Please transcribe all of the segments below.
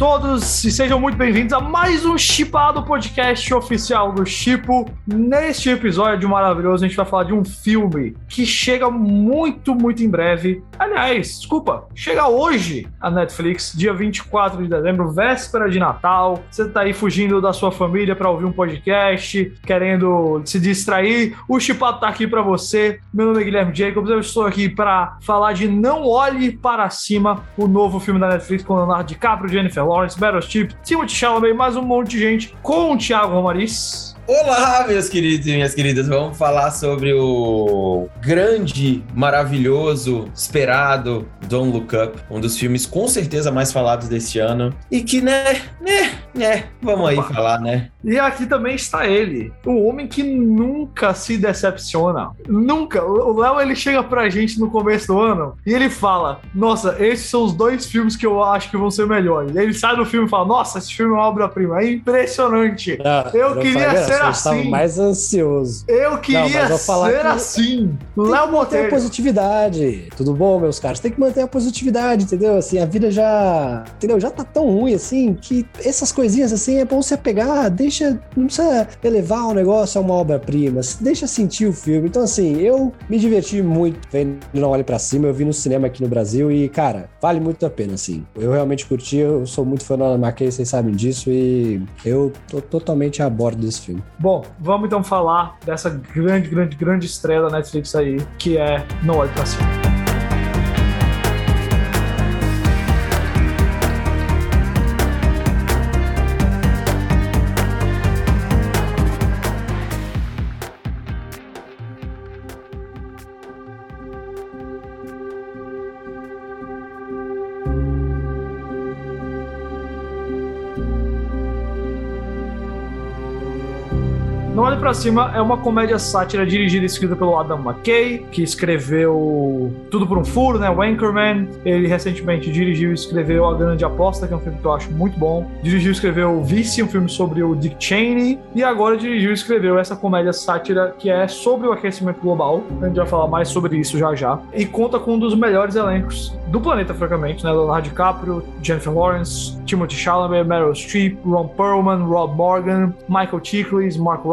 todos e sejam muito bem-vindos a mais um Chipado podcast oficial do Chipo. Neste episódio maravilhoso, a gente vai falar de um filme que chega muito, muito em breve. Aliás, desculpa, chega hoje a Netflix, dia 24 de dezembro, véspera de Natal. Você tá aí fugindo da sua família para ouvir um podcast, querendo se distrair. O Chipado tá aqui para você. Meu nome é Guilherme Jacobs, eu estou aqui para falar de Não Olhe para Cima, o novo filme da Netflix com Leonardo DiCaprio, Jennifer Lawrence, Streep, Timothée Chalamet, mais um monte de gente com o Thiago Romariz. Olá, meus queridos e minhas queridas. Vamos falar sobre o grande, maravilhoso, esperado Don't Look Up, um dos filmes com certeza mais falados deste ano. E que, né, né, né, vamos aí falar, né? E aqui também está ele, o homem que nunca se decepciona. Nunca. O Léo ele chega pra gente no começo do ano e ele fala: Nossa, esses são os dois filmes que eu acho que vão ser melhores. Ele sai do filme e fala: Nossa, esse filme é uma obra-prima. É impressionante. Não, eu queria ser eu assim. estava mais ansioso. Eu queria Não, ser que assim. Tem Léo a Botelho. positividade. Tudo bom, meus caros? Tem que manter a positividade, entendeu? Assim, a vida já, entendeu? Já tá tão ruim assim que essas coisinhas assim é bom se apegar, deixa, não precisa elevar o negócio a uma obra-prima, deixa sentir o filme. Então assim, eu me diverti muito vendo Não Olhe Pra Cima, eu vi no cinema aqui no Brasil e, cara, vale muito a pena, assim. Eu realmente curti, eu sou muito fã da Ana McKay, vocês sabem disso e eu tô totalmente a bordo desse filme. Bom, vamos então falar dessa grande, grande, grande estreia da Netflix aí, que é Não Olhe Pra Cima. Pra Cima é uma comédia sátira dirigida e escrita pelo Adam McKay, que escreveu Tudo por um Furo, né? O Anchorman. Ele recentemente dirigiu e escreveu A Grande Aposta, que é um filme que eu acho muito bom. Dirigiu e escreveu Vice, um filme sobre o Dick Cheney. E agora dirigiu e escreveu essa comédia sátira que é sobre o aquecimento global. A gente vai falar mais sobre isso já já. E conta com um dos melhores elencos do planeta, francamente, né? Leonardo DiCaprio, Jennifer Lawrence, Timothy Chalamet, Meryl Streep, Ron Perlman, Rob Morgan, Michael Chiklis, Mark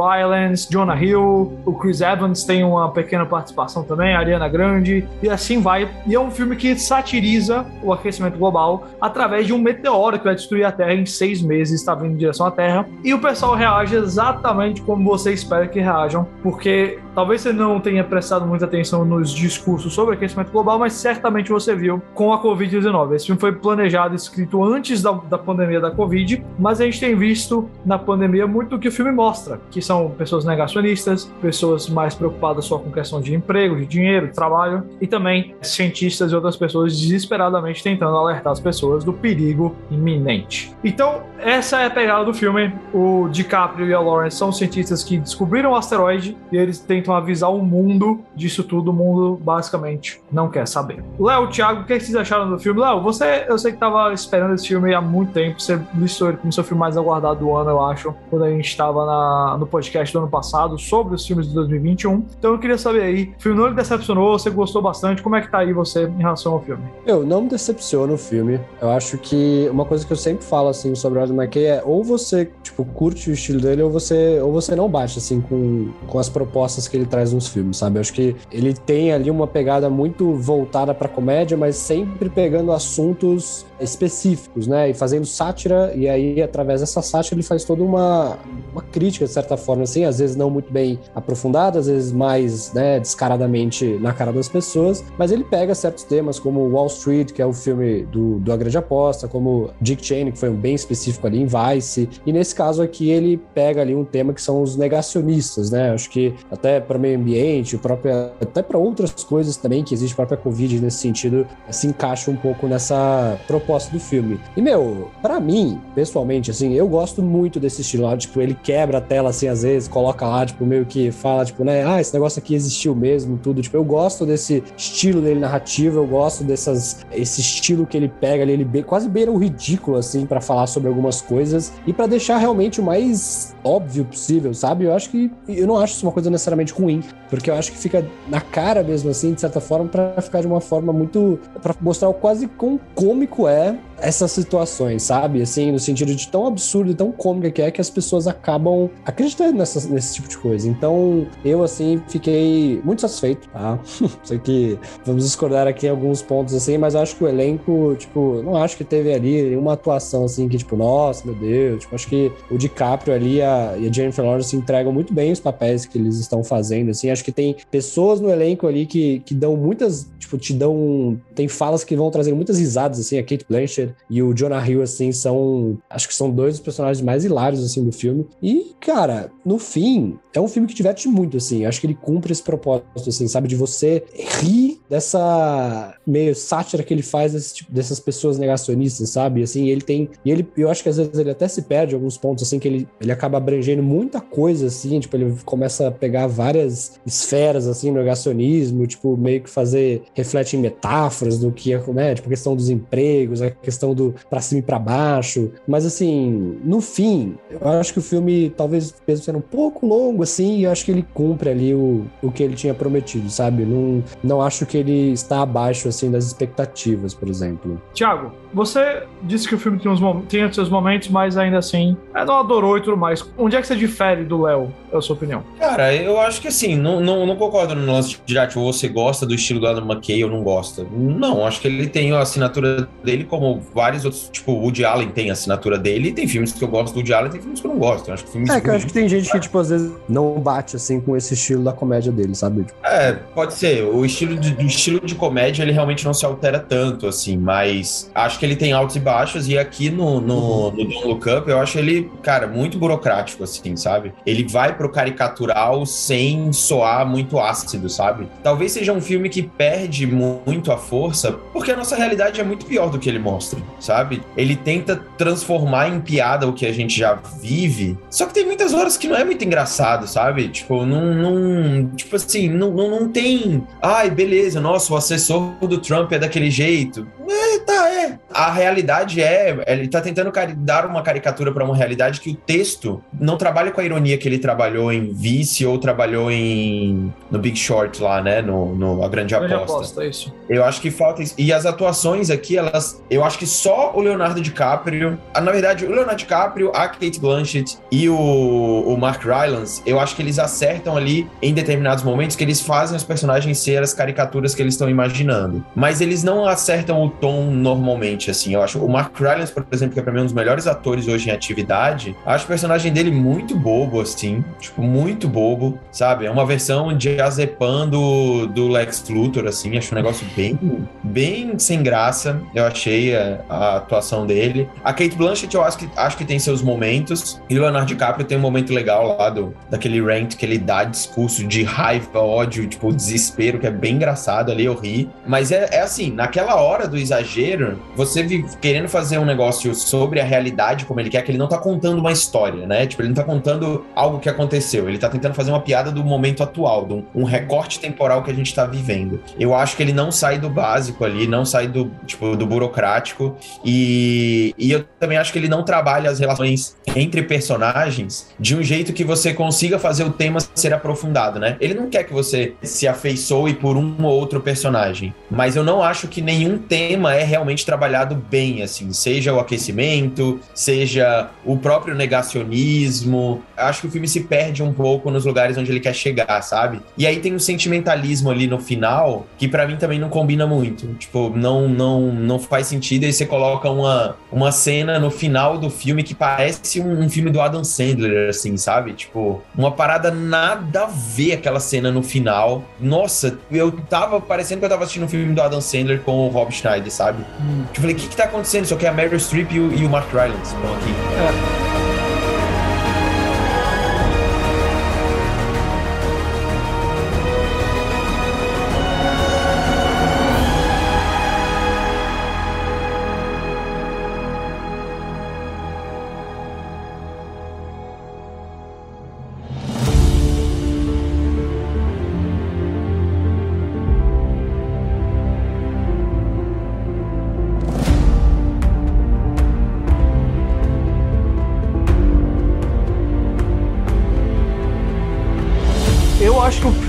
Jonah Hill, o Chris Evans tem uma pequena participação também, a Ariana Grande, e assim vai. E é um filme que satiriza o aquecimento global através de um meteoro que vai destruir a Terra em seis meses, está vindo em direção à Terra. E o pessoal reage exatamente como você espera que reajam, porque talvez você não tenha prestado muita atenção nos discursos sobre aquecimento global, mas certamente você viu com a Covid-19. Esse filme foi planejado e escrito antes da, da pandemia da Covid, mas a gente tem visto na pandemia muito do que o filme mostra, que são pessoas negacionistas, pessoas mais preocupadas só com questão de emprego, de dinheiro, de trabalho, e também cientistas e outras pessoas desesperadamente tentando alertar as pessoas do perigo iminente. Então, essa é a pegada do filme. O DiCaprio e a Lawrence são cientistas que descobriram o asteroide e eles tentam avisar o mundo disso tudo. O mundo, basicamente, não quer saber. Léo, Thiago, o que vocês acharam do filme? Léo, você, eu sei que tava esperando esse filme há muito tempo. Você listou ele como seu filme mais aguardado do ano, eu acho, quando a gente estava no podcast do ano passado sobre os filmes de 2021. Então eu queria saber aí, o filme não lhe decepcionou, você gostou bastante, como é que tá aí você em relação ao filme? Eu não me decepciono o filme. Eu acho que uma coisa que eu sempre falo assim sobre o Adam McKay é ou você tipo curte o estilo dele ou você ou você não bate assim com, com as propostas que ele traz nos filmes, sabe? Eu acho que ele tem ali uma pegada muito voltada para comédia, mas sempre pegando assuntos específicos, né? E fazendo sátira e aí através dessa sátira ele faz toda uma uma crítica de certa forma assim, às vezes não muito bem aprofundada, às vezes mais, né, descaradamente na cara das pessoas, mas ele pega certos temas como Wall Street, que é o filme do, do A Grande Aposta, como Dick Cheney, que foi um bem específico ali em Vice, e nesse caso aqui ele pega ali um tema que são os negacionistas, né? Acho que até para meio ambiente, o próprio, até para outras coisas também que existe a própria Covid nesse sentido, se encaixa um pouco nessa proposta do filme. E meu, para mim, pessoalmente, assim, eu gosto muito desse estilo lá, tipo, ele quebra a tela assim às vezes, coloca lá, tipo, meio que fala, tipo, né, ah, esse negócio aqui existiu mesmo, tudo. Tipo, eu gosto desse estilo dele narrativo, eu gosto dessas, esse estilo que ele pega ali, ele be, quase beira o ridículo, assim, para falar sobre algumas coisas e para deixar realmente o mais óbvio possível, sabe? Eu acho que, eu não acho isso uma coisa necessariamente ruim, porque eu acho que fica na cara mesmo, assim, de certa forma, para ficar de uma forma muito, para mostrar o quase quão cômico é essas situações, sabe? Assim, no sentido de tão absurdo e tão cômica que é que as pessoas acabam acreditando nessa, nesse tipo de coisa. Então, eu, assim, fiquei muito satisfeito, tá? Sei que vamos discordar aqui em alguns pontos, assim, mas acho que o elenco, tipo, não acho que teve ali uma atuação, assim, que, tipo, nossa, meu Deus, tipo, acho que o DiCaprio ali a, e a Jennifer Lawrence entregam muito bem os papéis que eles estão fazendo, assim, acho que tem pessoas no elenco ali que, que dão muitas, tipo, te dão, tem falas que vão trazer muitas risadas, assim, a Kate Blanchett e o Jonah Hill, assim, são, acho que são dois dos personagens mais hilários, assim, do filme, e, cara, no fim, é um filme que diverte muito, assim, acho que ele cumpre esse propósito, assim, sabe, de você rir dessa meio sátira que ele faz desse, tipo, dessas pessoas negacionistas, sabe, assim, ele tem, e ele, eu acho que às vezes ele até se perde alguns pontos, assim, que ele, ele acaba abrangendo muita coisa, assim, tipo, ele começa a pegar várias esferas, assim, no negacionismo, tipo, meio que fazer, reflete em metáforas do que, né, tipo, a questão dos empregos, a questão do pra cima e pra baixo, mas, assim, no fim, eu acho que o filme, talvez, mesmo sendo um pouco longo, assim, eu acho que ele cumpre ali o, o que ele tinha prometido, sabe? Não, não acho que ele está abaixo, assim, das expectativas, por exemplo. Tiago, você disse que o filme tem, uns, tem seus momentos, mas ainda assim, é, não adorou e tudo mais. Onde é que você difere do Léo, é a sua opinião? Cara, eu acho que assim, não, não, não concordo no lance de ah, tipo, você gosta do estilo do Adam McKay ou não gosta. Não, acho que ele tem a assinatura dele, como vários outros, tipo, o Woody Allen tem a assinatura dele, e tem filmes que eu gosto do Woody Allen, tem filmes que eu não gosto. Eu acho que filmes é, que eu acho que tem gente que, tipo, às vezes não bate, assim, com esse estilo da comédia dele, sabe? É, pode ser. O estilo de, o estilo de comédia, ele realmente não se altera tanto, assim, mas acho que ele tem altos e baixos, e aqui no, no, no Don't Look Up, eu acho ele, cara, muito burocrático, assim, sabe? Ele vai pro caricatural sem soar muito ácido, sabe? Talvez seja um filme que perde muito a força, porque a nossa realidade é muito pior do que ele mostra, sabe? Ele tenta transformar em piada o que a gente já vive, só que tem muitas horas que não é muito engraçado, sabe? Tipo, não. não tipo assim, não, não, não tem. Ai, beleza, nossa, o assessor do Trump é daquele jeito. É, tá, é. A realidade é. Ele tá tentando dar uma caricatura para uma realidade que o texto não trabalha com a ironia que ele trabalhou em Vice ou trabalhou em. no Big Short lá, né? No, no A Grande, Grande Aposta. Aposta isso. Eu acho que falta isso. E as atuações aqui, elas. Eu acho que só o Leonardo DiCaprio. Na verdade, o Leonardo DiCaprio, a Kate Blanchett e o, o Mark Rylance, eu acho que eles acertam ali em determinados momentos que eles fazem os personagens ser as caricaturas que eles estão imaginando. Mas eles não acertam o tom normalmente, assim. Eu acho o Mark Rylance, por exemplo, que é pra mim um dos melhores atores hoje em atividade, acho o personagem dele muito bobo, assim. Tipo, muito bobo, sabe? É uma versão de Azepan do, do Lex Luthor, assim. Acho um negócio bem, bem sem graça. Eu achei a, a atuação dele. A Kate Blanchett, eu acho que, acho que tem seus momentos. E o Leonardo DiCaprio tem um momento legal lá do, daquele rant que ele dá discurso de raiva, ódio, tipo, desespero, que é bem engraçado ali, eu ri. Mas é, é assim, naquela hora do exagero, você vive querendo fazer um negócio sobre a realidade como ele quer, que ele não tá contando uma história, né? Tipo, ele não tá contando algo que aconteceu, ele tá tentando fazer uma piada do momento atual, de um, um recorte temporal que a gente tá vivendo. Eu acho que ele não sai do básico ali, não sai do, tipo, do burocrático, e, e eu também acho que ele não trabalha as relações entre personagens de um jeito que você consiga fazer o tema ser aprofundado, né? Ele não quer que você se afeiçoe por um ou outro personagem, mas eu não acho que nenhum tema é realmente trabalhado bem, assim, seja o aquecimento, seja o próprio negacionismo. Acho que o filme se perde um pouco nos lugares onde ele quer chegar, sabe? E aí tem um sentimentalismo ali no final que para mim também não combina muito. Tipo, não não não faz sentido e você coloca uma, uma cena no final do filme que parece um, um filme do Adam Sandler, assim, sabe? Tipo, uma parada nada a ver aquela cena no final. Nossa, eu tava parecendo que eu tava assistindo um filme do Adam Sandler com o Rob Schneider, sabe? Hum. Eu falei, o que que tá acontecendo? Só que é a Meryl Streep e o, e o Mark Rylance estão aqui. É.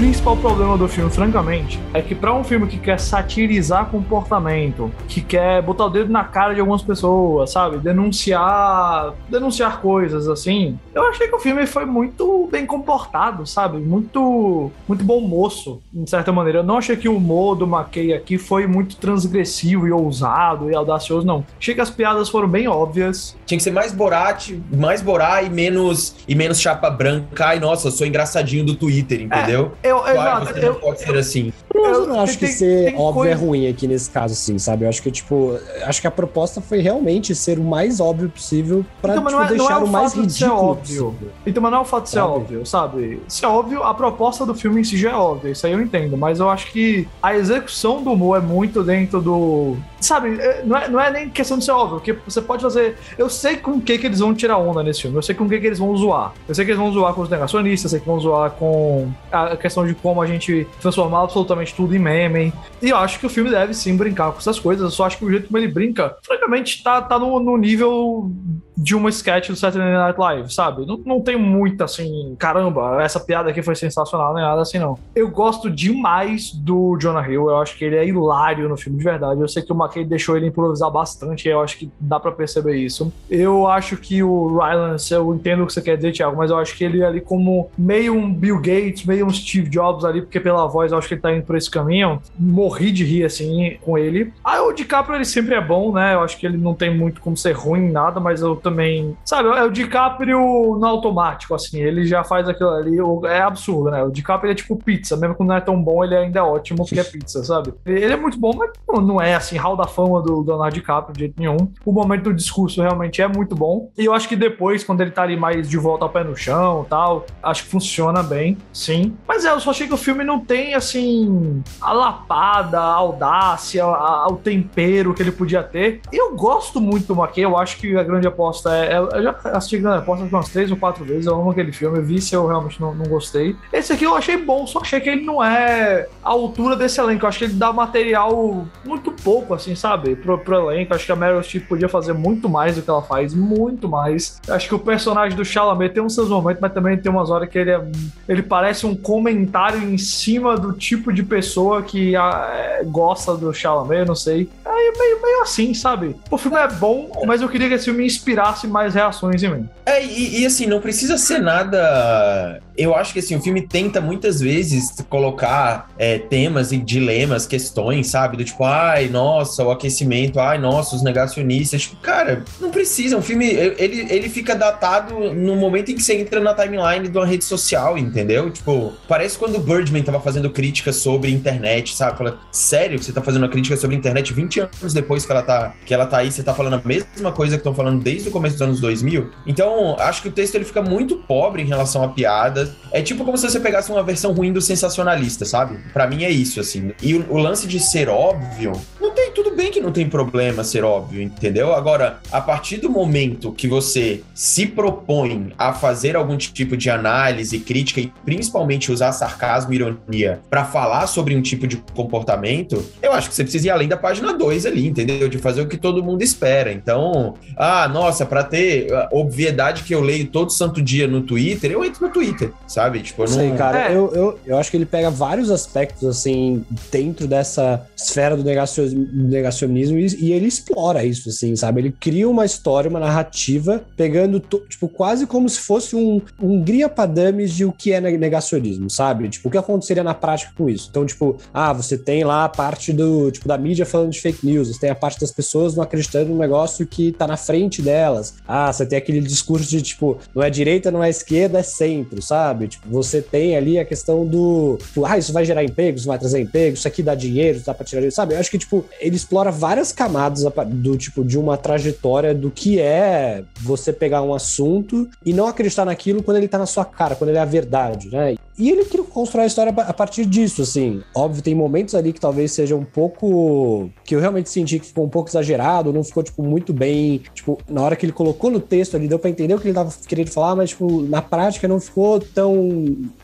principal problema do filme, francamente, é que para um filme que quer satirizar comportamento, que quer botar o dedo na cara de algumas pessoas, sabe? Denunciar, denunciar coisas assim. Eu achei que o filme foi muito bem comportado, sabe? Muito muito bom moço, de certa maneira. Eu não achei que o humor do McKay aqui foi muito transgressivo e ousado e audacioso, não. Achei que as piadas foram bem óbvias. Tinha que ser mais Borat, mais Borat e menos e menos chapa branca. Ai, nossa, eu sou engraçadinho do Twitter, entendeu? É, eu, Claro, exato, eu, não pode ser assim. Eu não acho tem- que ser tem óbvio coisa- é ruim aqui nesse caso, assim, sabe? Eu acho que, tipo, acho que a proposta foi realmente ser o mais óbvio possível pra Então, tipo, é- não deixar é o o mais ridículo óbvio. possível. Então, mas não é o fato de ser Sabe? óbvio, sabe? Se é óbvio, a proposta do filme em si já é óbvia, isso aí eu entendo, mas eu acho que a execução do humor é muito dentro do. Sabe, é- não é, não é nem questão de ser óbvio, porque você pode fazer. Eu sei com o que, que eles vão tirar onda nesse filme, eu sei com o que, que eles vão zoar. Eu sei que eles vão zoar com os negacionistas, eu sei que vão zoar com a questão de como a gente transformar absolutamente tudo em meme. E eu acho que o filme deve sim brincar com essas coisas, eu só acho que o jeito como ele brinca, francamente, tá, tá no, no nível de uma sketch do Saturday Night Live, sabe? Não, não tem muito assim, caramba, essa piada aqui foi sensacional, nem nada assim, não. Eu gosto demais do Jonah Hill, eu acho que ele é hilário no filme de verdade. Eu sei que o McKay deixou ele improvisar bastante, eu acho que dá pra perceber isso. Eu acho que o Rylance, eu entendo o que você quer dizer, Thiago, mas eu acho que ele ali como meio um Bill Gates, meio um Steve Jobs ali, porque pela voz eu acho que ele tá indo por esse caminho. Morri de rir, assim, com ele. Ah, o DiCaprio, ele sempre é bom, né? Eu acho que ele não tem muito como ser ruim em nada, mas eu também... Sabe, é o DiCaprio no automático, assim. Ele já faz aquilo ali, é absurdo, né? O DiCaprio, é tipo pizza. Mesmo quando não é tão bom, ele ainda é ótimo porque é pizza, sabe? Ele é muito bom, mas não- é, assim, hall da fama do Leonardo DiCaprio de jeito nenhum. O momento do discurso realmente é muito bom. E eu acho que depois, quando ele tá ali mais de volta ao pé no chão e tal, acho que funciona bem, sim. Mas é, eu só achei que o filme não tem, assim, a lapada, a audácia, a- a- o tempero que ele podia ter. Eu gosto muito do McKay, eu acho que a grande aposta é. é- Eu já assisti a grande aposta umas três ou quatro vezes, eu amo aquele filme, eu vi se eu realmente não, não gostei. Esse aqui eu achei bom, só achei que ele não é a altura desse elenco. Eu acho que ele dá material muito pouco, assim, sabe? Pro, pro elenco. Acho que a Meryl Streep podia fazer muito mais do que ela faz, muito mais. Eu Acho que o personagem do Chalamet tem uns seus momentos, mas também tem umas horas que ele é. Ele parece um comentário em cima do tipo de pessoa que ah, é, gosta do Chalamet, eu não sei. É meio, meio assim, sabe? O filme é bom, mas eu queria que esse filme inspirasse mais reações em mim. É, e, e, assim, não precisa ser nada. Eu acho que assim, o filme tenta muitas vezes colocar é, temas e dilemas, questões, sabe? Do tipo, ai, nossa, o aquecimento, ai, nossa, os negacionistas. Tipo, cara, não precisa. Um filme, ele, ele fica datado no momento em que você entra na timeline de uma rede social, entendeu? Tipo, parece quando o Birdman tava fazendo crítica sobre internet, sabe? Fala, sério que você tá fazendo uma crítica sobre internet 20 anos depois que ela tá, que ela tá aí, você tá falando a mesma coisa que estão falando desde o começo dos anos 2000? Então, acho que o texto ele fica muito pobre em relação a piadas. É tipo como se você pegasse uma versão ruim do sensacionalista, sabe? Pra mim é isso, assim. E o, o lance de ser óbvio, tem, tudo bem que não tem problema ser óbvio, entendeu? Agora, a partir do momento que você se propõe a fazer algum tipo de análise, crítica e principalmente usar sarcasmo e ironia pra falar sobre um tipo de comportamento, eu acho que você precisa ir além da página 2 ali, entendeu? De fazer o que todo mundo espera. Então, ah, nossa, pra ter a obviedade que eu leio todo santo dia no Twitter, eu entro no Twitter, sabe? Tipo, eu Não não. sei, cara. É. Eu, eu, eu acho que ele pega vários aspectos, assim, dentro dessa esfera do negacio- negacionismo e, e ele explora isso, assim, sabe? Ele cria uma história, uma narrativa, pegando, tipo, quase como se fosse um, um guia pra dummies de o que é ne- negacionismo, sabe? Tipo, o que aconteceria na prática com isso? Então, tipo, ah, você tem lá a parte do, tipo, da mídia falando de fake news, você tem a parte das pessoas não acreditando no negócio que tá na frente delas. Ah, você tem aquele discurso de, tipo, não é direita, não é esquerda, é centro, sabe? Tipo, você tem ali a questão do, tipo, ah, isso vai gerar emprego, isso vai trazer emprego, isso aqui dá dinheiro, dá pra tirar dinheiro, sabe? Eu acho que, tipo, ele explora várias camadas do, tipo, de uma trajetória do que é você pegar um assunto e não acreditar naquilo quando ele tá na sua cara, quando ele é a verdade, né? E ele constrói a história a partir disso, assim. Óbvio, tem momentos ali que talvez seja um pouco. que eu realmente senti que ficou um pouco exagerado, não ficou, tipo, muito bem. Tipo, na hora que ele colocou no texto ali, deu pra entender o que ele tava querendo falar, mas, tipo, na prática não ficou tão.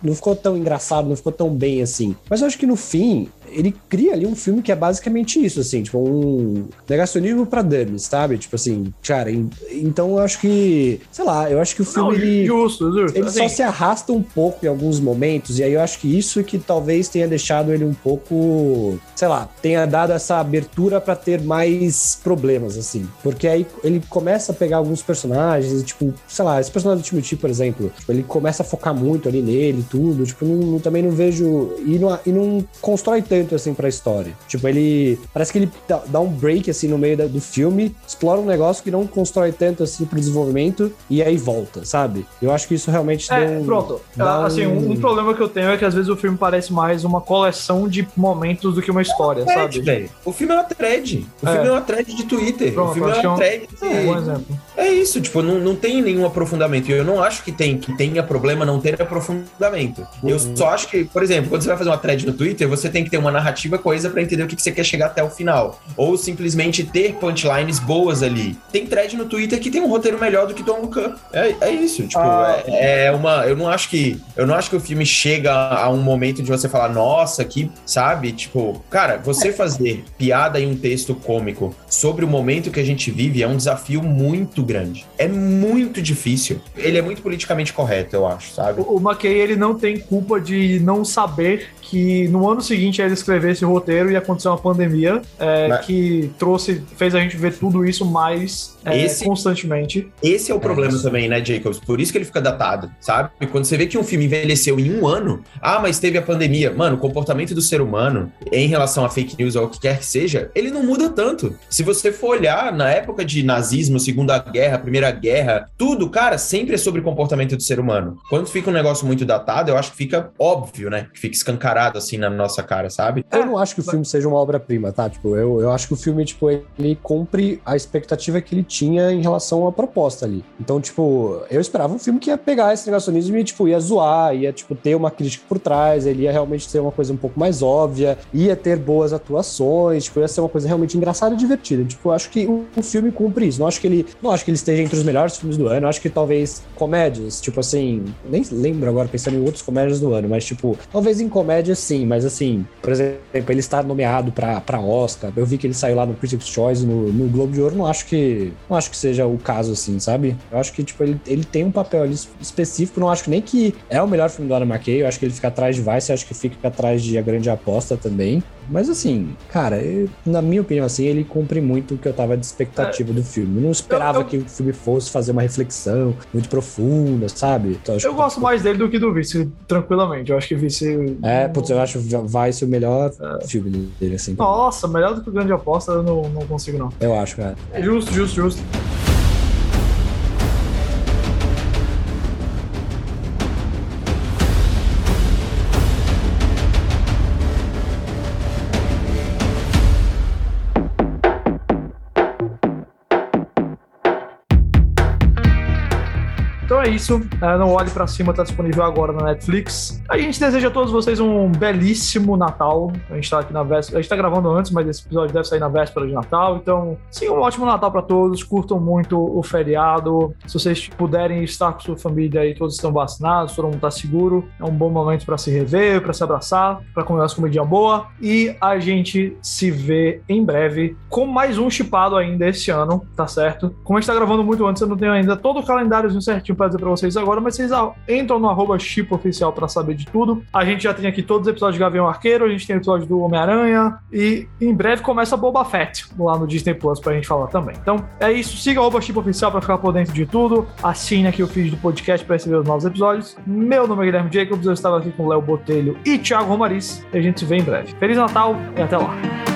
não ficou tão engraçado, não ficou tão bem assim. Mas eu acho que no fim, ele cria ali um filme que é basicamente isso, assim, tipo, um negacionismo pra dummies, sabe? Tipo assim, cara, então eu acho que, sei lá, eu acho que o filme, Não, ele, justo, justo. ele só Assim, se arrasta um pouco em alguns momentos, e aí eu acho que isso é que talvez tenha deixado ele um pouco, sei lá, tenha dado essa abertura pra ter mais problemas, assim. Porque aí ele começa a pegar alguns personagens, e, tipo, sei lá, esse personagem do Timothy, por exemplo, tipo, ele começa a focar muito ali nele e tudo, tipo, não, não- também não vejo. E não, e não constrói tanto, assim, pra história. Tipo, ele. Parece que ele dá, um break, assim, no meio da- do filme, explora um negócio que não constrói tanto, assim, pro desenvolvimento, e aí volta, sabe? Eu acho que isso realmente É, um- pronto. dá assim, um... um problema que eu tenho é que às vezes o filme parece mais uma coleção de momentos do que uma história, Thread, sabe? velho. O filme é uma thread. O É. filme é uma thread de Twitter. Pronto, o filme é é uma um- thread É um de... exemplo. É isso, tipo, não, não tem nenhum aprofundamento. E eu não acho que, tem, que tenha problema não ter aprofundamento. Eu Uhum. só acho que, por exemplo, quando você vai fazer uma thread no Twitter, você tem que ter uma narrativa coesa pra entender o que, que você quer chegar até o final. Ou simplesmente ter punchlines boas ali. Tem thread no Twitter que tem um roteiro melhor do que Don't Look Up. É, é isso, tipo, Ah. é, é uma. Eu não acho que. Eu não acho que o filme chega a um momento de você falar, nossa, que, sabe? Tipo, cara, você fazer piada em um texto cômico sobre o momento que a gente vive é um desafio muito grande. É muito difícil. Ele é muito politicamente correto, eu acho, sabe? O, o McKay, ele não tem culpa de não saber que no ano seguinte ele escrever esse roteiro ia acontecer uma pandemia é, Mas- que trouxe, fez a gente ver tudo isso mais é, Esse- constantemente. Esse é o É problema também, né, Jacobs? Por isso que ele fica datado, sabe? E quando você vê que um filme envelheceu em um ano, ah, mas teve a pandemia. Mano, o comportamento do ser humano em relação a fake news ou o que quer que seja, ele não muda tanto. Se você for olhar na época de nazismo, Segunda Guerra, Primeira Guerra, tudo, cara, sempre é sobre comportamento do ser humano. Quando fica um negócio muito datado, eu acho que fica óbvio, né? Que fica escancarado assim na nossa cara, sabe? Eu não acho que o filme seja uma obra-prima, tá? Tipo, eu, eu acho que o filme, tipo, ele cumpre a expectativa que ele tinha em relação à proposta ali. Então, tipo, eu esperava um filme que ia pegar esse negacionismo e, tipo, ia zoar, ia, tipo, ter uma crítica por trás, ele ia realmente ser uma coisa um pouco mais óbvia, ia ter boas atuações, tipo, ia ser uma coisa realmente engraçada e divertida. Tipo, eu acho que o, o filme cumpre isso. Não acho que ele, não acho que ele esteja entre os melhores filmes do ano. Acho que talvez comédias, tipo assim, nem lembro agora pensando em outros comédias do ano, mas tipo, talvez em comédia sim, mas assim, por exemplo, ele estar nomeado pra, pra Oscar, eu vi que ele saiu lá no Critics' Choice, no, no Globo de Ouro, não acho que não acho que seja o caso assim, sabe? Eu acho que tipo ele, ele tem um papel ali específico, não acho nem que é o melhor filme do Adam McKay, eu acho que ele fica atrás de Vice, eu acho que fica atrás de A Grande Aposta também. Mas assim, cara, eu- na minha opinião, assim, ele cumpre muito o que eu tava de expectativa do filme. Eu não esperava Eu- eu- que o filme fosse fazer uma reflexão muito profunda, sabe? Então, Eu gosto mais dele do que do Vice, tranquilamente. Eu acho que Vice. É, putz, eu acho vai ser o melhor filme dele, assim. Nossa, melhor do que o Grande Aposta, eu não, não consigo, não. Eu acho, cara. Justo, justo, justo. Isso. É, Não Olhe Pra Cima tá disponível agora na Netflix. A gente deseja a todos vocês um belíssimo Natal. A gente tá aqui na véspera. A gente tá gravando antes, mas esse episódio deve sair na véspera de Natal. Então, sim, um ótimo Natal pra todos. Curtam muito o feriado. Se vocês puderem estar com sua família e todos estão vacinados, todo mundo tá seguro, é um bom momento pra se rever, pra se abraçar, pra comer umas comidinhas boas. E a gente se vê em breve com mais um chipado ainda esse ano, tá certo? Como a gente tá gravando muito antes, eu não tenho ainda todo o calendáriozinho certinho pra dizer pra vocês agora, mas vocês entram no arroba chip oficial pra saber de tudo. A gente já tem aqui todos os episódios de Gavião Arqueiro, a gente tem episódio do Homem-Aranha e em breve começa Boba Fett lá no Disney Plus pra gente falar também. Então é isso, siga o arroba chip oficial pra ficar por dentro de tudo. Assine aqui o feed do podcast pra receber os novos episódios. Meu nome é Guilherme Jacobs, eu estava aqui com Léo Botelho e Thiago Romariz e a gente se vê em breve. Feliz Natal e até lá!